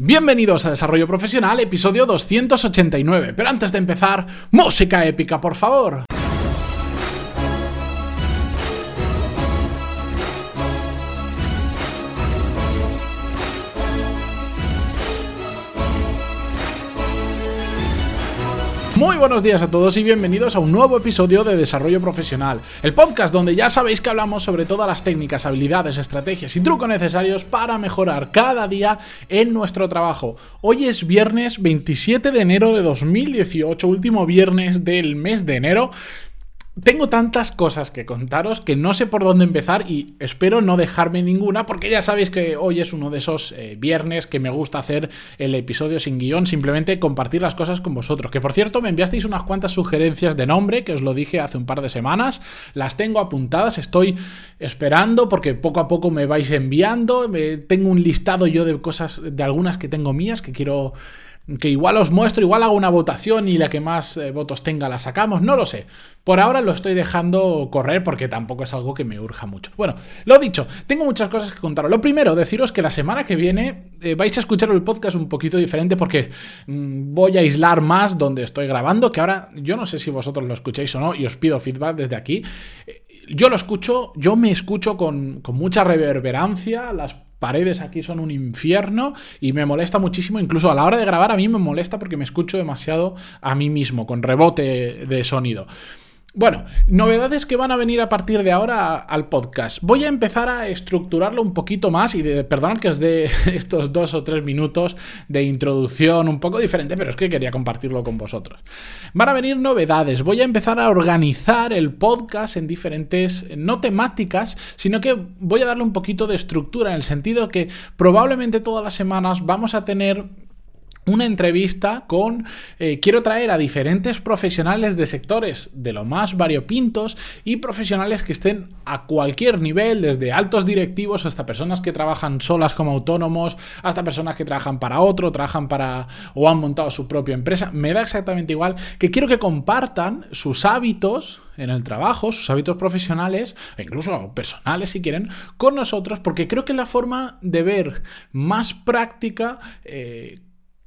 Bienvenidos a Desarrollo Profesional, episodio 289. Pero antes de empezar, música épica, por favor. Muy buenos días a todos y bienvenidos a un nuevo episodio de Desarrollo Profesional, el podcast donde ya sabéis que hablamos sobre todas las técnicas, habilidades, estrategias y trucos necesarios para mejorar cada día en nuestro trabajo. Hoy es viernes 27 de enero de 2018, último viernes del mes de enero tengo tantas cosas que contaros que no sé por dónde empezar y espero no dejarme ninguna porque ya sabéis que hoy es uno de esos eh, viernes que me gusta hacer el episodio sin guion, simplemente compartir las cosas con vosotros. Que por cierto me enviasteis unas cuantas sugerencias de nombre que os lo dije hace un par de semanas, las tengo apuntadas, estoy esperando porque poco a poco me vais enviando, tengo un listado yo de cosas, de algunas que tengo mías que quiero que igual os muestro, igual hago una votación y la que más eh, votos tenga la sacamos, no lo sé. Por ahora lo estoy dejando correr porque tampoco es algo que me urja mucho. Bueno, lo dicho, tengo muchas cosas que contaros. Lo primero, deciros que la semana que viene eh, vais a escuchar el podcast un poquito diferente porque mm, voy a aislar más donde estoy grabando, que ahora yo no sé si vosotros lo escucháis o no y os pido feedback desde aquí. Eh, yo lo escucho, yo me escucho con, con mucha reverberancia, las paredes aquí son un infierno y me molesta muchísimo, incluso a la hora de grabar a mí me molesta porque me escucho demasiado a mí mismo, con rebote de sonido. Bueno, novedades que van a venir a partir de ahora al podcast. Voy a empezar a estructurarlo un poquito más y perdonad que os dé estos dos o tres minutos de introducción un poco diferente, pero es que quería compartirlo con vosotros. Van a venir novedades. Voy a empezar a organizar el podcast en diferentes, no temáticas, sino que voy a darle un poquito de estructura en el sentido que probablemente todas las semanas vamos a tener una entrevista con... Eh, quiero traer a diferentes profesionales de sectores de lo más variopintos y profesionales que estén a cualquier nivel, desde altos directivos hasta personas que trabajan solas como autónomos, hasta personas que trabajan para otro, trabajan para o han montado su propia empresa. Me da exactamente igual que quiero que compartan sus hábitos en el trabajo, sus hábitos profesionales, e incluso personales si quieren, con nosotros, porque creo que es la forma de ver más práctica eh,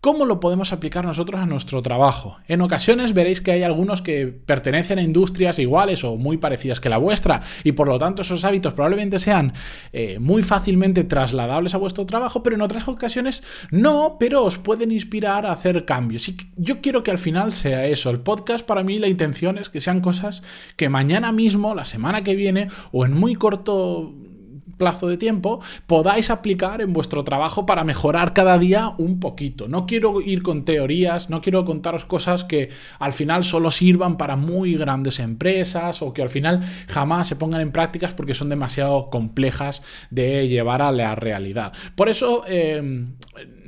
¿Cómo lo podemos aplicar nosotros a nuestro trabajo? En ocasiones veréis que hay algunos que pertenecen a industrias iguales o muy parecidas que la vuestra y por lo tanto esos hábitos probablemente sean eh, muy fácilmente trasladables a vuestro trabajo, pero en otras ocasiones no, pero os pueden inspirar a hacer cambios. Y yo quiero que al final sea eso. El podcast para mí la intención es que sean cosas que mañana mismo, la semana que viene o en muy corto plazo de tiempo podáis aplicar en vuestro trabajo para mejorar cada día un poquito. No quiero ir con teorías, no quiero contaros cosas que al final solo sirvan para muy grandes empresas o que al final jamás se pongan en prácticas porque son demasiado complejas de llevar a la realidad. Por eso em,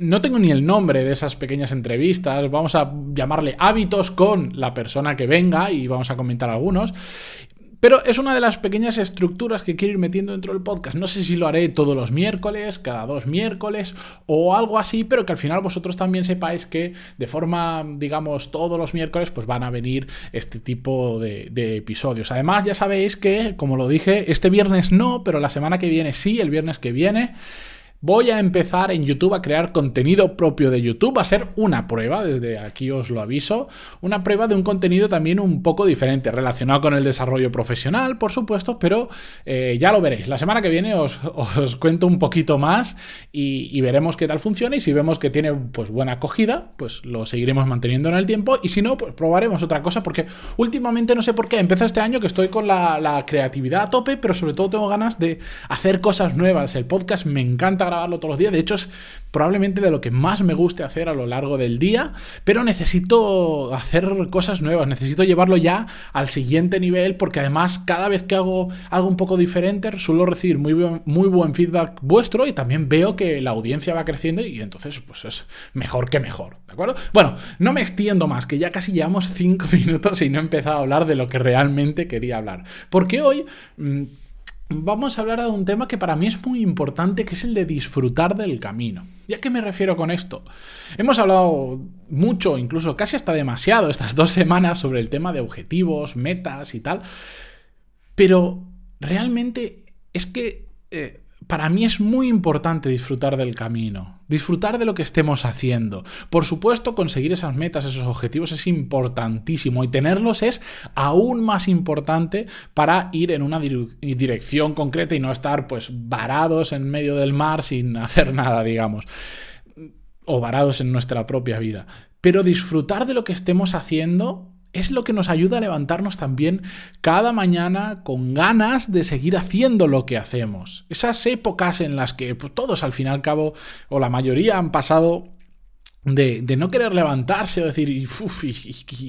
no tengo ni el nombre de esas pequeñas entrevistas, vamos a llamarle hábitos con la persona que venga y vamos a comentar algunos. Pero es una de las pequeñas estructuras que quiero ir metiendo dentro del podcast. No sé si lo haré todos los miércoles, cada dos miércoles o algo así, pero que al final vosotros también sepáis que de forma, digamos, todos los miércoles pues van a venir este tipo de, de episodios. Además ya sabéis que, como lo dije, este viernes no, pero la semana que viene sí, el viernes que viene. Voy a empezar en YouTube a crear contenido propio de YouTube. Va a ser una prueba, desde aquí os lo aviso. Una prueba de un contenido también un poco diferente, relacionado con el desarrollo profesional, por supuesto, pero eh, ya lo veréis. La semana que viene os, cuento un poquito más y, veremos qué tal funciona. Y si vemos que tiene pues, buena acogida, pues lo seguiremos manteniendo en el tiempo. Y si no, pues probaremos otra cosa, porque últimamente no sé por qué. Empezó este año que estoy con la, la creatividad a tope, pero sobre todo tengo ganas de hacer cosas nuevas. El podcast me encanta todos los días. De hecho, es probablemente de lo que más me guste hacer a lo largo del día, pero necesito hacer cosas nuevas, necesito llevarlo ya al siguiente nivel, porque además cada vez que hago algo un poco diferente, suelo recibir muy, buen, muy buen feedback vuestro y también veo que la audiencia va creciendo y entonces pues es mejor que mejor, ¿de acuerdo? Bueno, no me extiendo más, que ya casi llevamos cinco minutos y no he empezado a hablar de lo que realmente quería hablar, porque hoy... Mm, vamos a hablar de un tema que para mí es muy importante, que es el de disfrutar del camino. ¿Y a qué me refiero con esto? Hemos hablado mucho, incluso casi hasta demasiado, estas dos semanas sobre el tema de objetivos, metas y tal, pero realmente es que eh, para mí es muy importante disfrutar del camino. Disfrutar de lo que estemos haciendo. Por supuesto, conseguir esas metas, esos objetivos es importantísimo y tenerlos es aún más importante para ir en una dirección concreta y no estar pues varados en medio del mar sin hacer nada, digamos, o varados en nuestra propia vida. Pero disfrutar de lo que estemos haciendo es lo que nos ayuda a levantarnos también cada mañana con ganas de seguir haciendo lo que hacemos. Esas épocas en las que pues, todos al fin y al cabo, o la mayoría han pasado de, no querer levantarse o decir,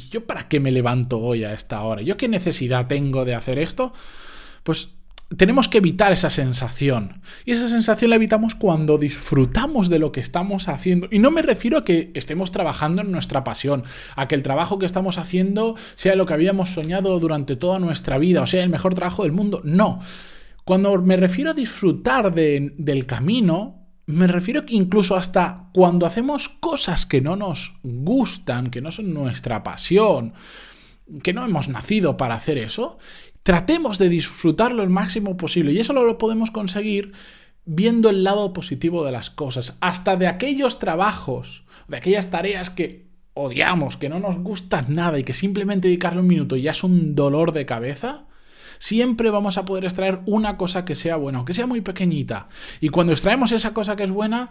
¿yo para qué me levanto hoy a esta hora? ¿Yo qué necesidad tengo de hacer esto? Pues tenemos que evitar esa sensación. Y esa sensación la evitamos cuando disfrutamos de lo que estamos haciendo. Y no me refiero a que estemos trabajando en nuestra pasión, a que el trabajo que estamos haciendo sea lo que habíamos soñado durante toda nuestra vida, o sea, el mejor trabajo del mundo. No. Cuando me refiero a disfrutar del camino, me refiero que incluso hasta cuando hacemos cosas que no nos gustan, que no son nuestra pasión, que no hemos nacido para hacer eso, tratemos de disfrutarlo el máximo posible. Y eso lo podemos conseguir viendo el lado positivo de las cosas. Hasta de aquellos trabajos, de aquellas tareas que odiamos, que no nos gustan nada y que simplemente dedicarle un minuto ya es un dolor de cabeza. Siempre vamos a poder extraer una cosa que sea buena, aunque sea muy pequeñita. Y cuando extraemos esa cosa que es buena,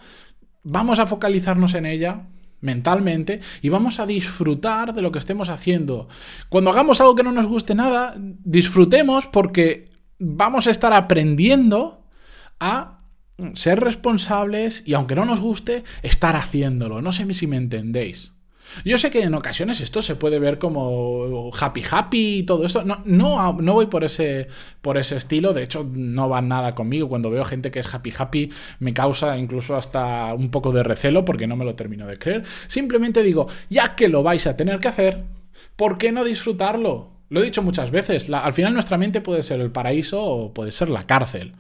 vamos a focalizarnos en ella, mentalmente y vamos a disfrutar de lo que estemos haciendo. Cuando hagamos algo que no nos guste nada, disfrutemos porque vamos a estar aprendiendo a ser responsables y aunque no nos guste, estar haciéndolo. No sé si me entendéis. Yo sé que en ocasiones esto se puede ver como happy happy y todo esto. No, no, no voy por ese, por ese estilo. De hecho, no va nada conmigo. Cuando veo gente que es happy happy, me causa incluso hasta un poco de recelo porque no me lo termino de creer. Simplemente digo, ya que lo vais a tener que hacer, ¿por qué no disfrutarlo? Lo he dicho muchas veces. al final nuestra mente puede ser el paraíso o puede ser la cárcel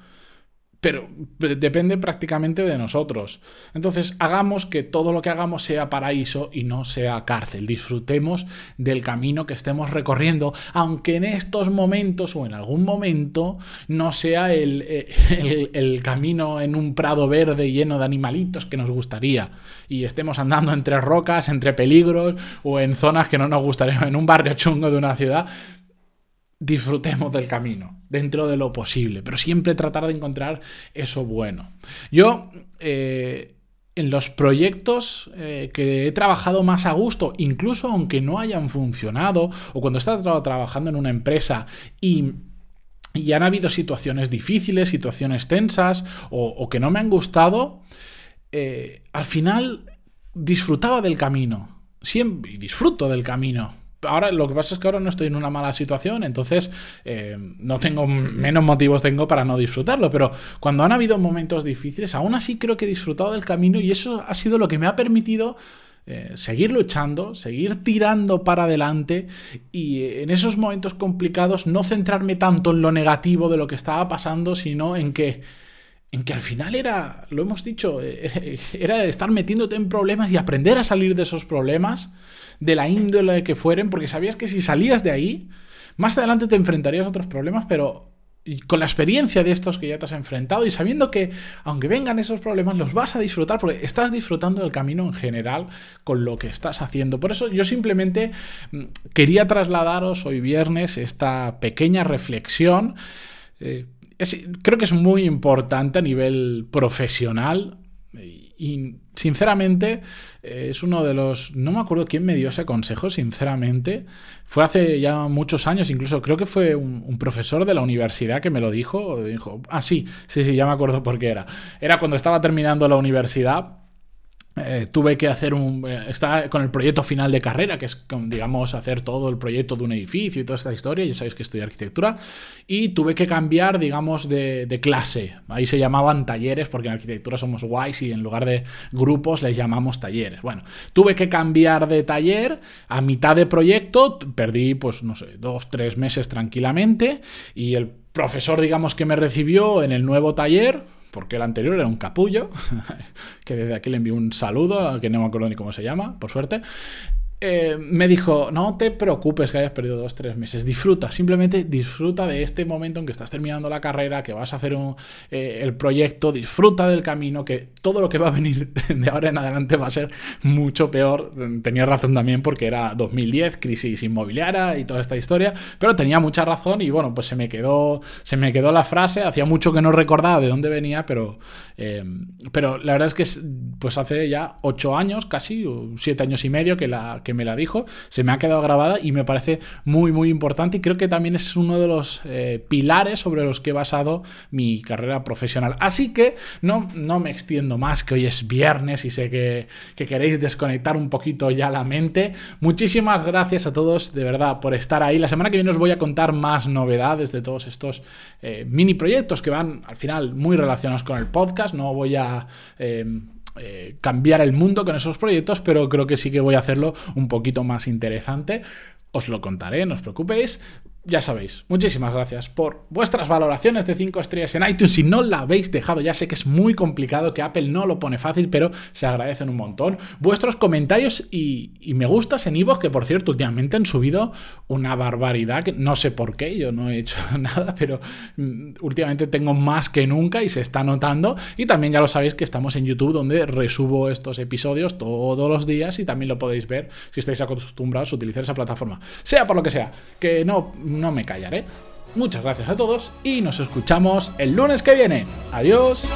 pero depende prácticamente de nosotros. Entonces, hagamos que todo lo que hagamos sea paraíso y no sea cárcel. Disfrutemos del camino que estemos recorriendo, aunque en estos momentos o en algún momento no sea el, eh, el, camino en un prado verde lleno de animalitos que nos gustaría y estemos andando entre rocas, entre peligros o en zonas que no nos gustaría, en un barrio chungo de una ciudad disfrutemos del camino, dentro de lo posible, pero siempre tratar de encontrar eso bueno. Yo, eh, en los proyectos eh, que he trabajado más a gusto, incluso aunque no hayan funcionado, o cuando he estado trabajando en una empresa y y han habido situaciones difíciles, situaciones tensas o, que no me han gustado, eh, al final disfrutaba del camino. Siempre, y disfruto del camino ahora lo que pasa es que ahora no estoy en una mala situación, entonces eh, no tengo menos motivos tengo para no disfrutarlo. Pero cuando han habido momentos difíciles, aún así creo que he disfrutado del camino y eso ha sido lo que me ha permitido eh, seguir luchando, seguir tirando para adelante y en esos momentos complicados no centrarme tanto en lo negativo de lo que estaba pasando, sino en que en que al final era, lo hemos dicho, eh, era estar metiéndote en problemas y aprender a salir de esos problemas de la índole que fueren, porque sabías que si salías de ahí, más adelante te enfrentarías a otros problemas, pero con la experiencia de estos que ya te has enfrentado y sabiendo que aunque vengan esos problemas los vas a disfrutar porque estás disfrutando del camino en general con lo que estás haciendo. Por eso yo simplemente mm, quería trasladaros hoy viernes esta pequeña reflexión. Eh, creo que es muy importante a nivel profesional y sinceramente eh, es uno de los... No me acuerdo quién me dio ese consejo, sinceramente. Fue hace ya muchos años, incluso creo que fue un, profesor de la universidad que me lo dijo. Dijo, ah, sí, sí, sí, ya me acuerdo por qué era. Era cuando estaba terminando la universidad eh, tuve que hacer un. Eh, está con el proyecto final de carrera, que es, digamos, hacer todo el proyecto de un edificio y toda esta historia. Ya sabéis que estudié arquitectura. Y tuve que cambiar, digamos, de, de, clase. Ahí se llamaban talleres, porque en arquitectura somos guays y en lugar de grupos les llamamos talleres. Bueno, tuve que cambiar de taller a mitad de proyecto. Perdí, pues, no sé, dos, tres meses tranquilamente. Y el profesor, digamos, que me recibió en el nuevo taller porque el anterior era un capullo, que desde aquí le envío un saludo, que no me acuerdo ni cómo se llama, por suerte. Eh, me dijo, no te preocupes que hayas perdido dos, tres meses, disfruta, simplemente disfruta de este momento en que estás terminando la carrera, que vas a hacer eh, el proyecto, disfruta del camino, que todo lo que va a venir de ahora en adelante va a ser mucho peor. Tenía razón también porque era 2010, crisis inmobiliaria y toda esta historia, pero tenía mucha razón y bueno, pues se me quedó, se me quedó la frase, hacía mucho que no recordaba de dónde venía, pero, eh, pero la verdad es que pues hace ya ocho años, casi, siete años y medio que la que me la dijo, se me ha quedado grabada y me parece muy, muy importante y creo que también es uno de los eh, pilares sobre los que he basado mi carrera profesional. Así que no, no me extiendo más, que hoy es viernes y sé que, queréis desconectar un poquito ya la mente. Muchísimas gracias a todos, de verdad, por estar ahí. La semana que viene os voy a contar más novedades de todos estos eh, mini proyectos que van al final muy relacionados con el podcast. No voy a... Eh, eh, cambiar el mundo con esos proyectos, pero creo que sí que voy a hacerlo un poquito más interesante. Os lo contaré, no os preocupéis ya sabéis, muchísimas gracias por vuestras valoraciones de 5 estrellas en iTunes. Si no la habéis dejado, ya sé que es muy complicado, que Apple no lo pone fácil, pero se agradecen un montón. Vuestros comentarios y, me gustas en iVoox, que por cierto, últimamente han subido una barbaridad, que no sé por qué, yo no he hecho nada, pero mm, últimamente tengo más que nunca y se está notando. Y también ya lo sabéis que estamos en YouTube, donde resubo estos episodios todos los días y también lo podéis ver si estáis acostumbrados a utilizar esa plataforma. Sea por lo que sea, que no no me callaré. Muchas gracias a todos y nos escuchamos el lunes que viene. Adiós.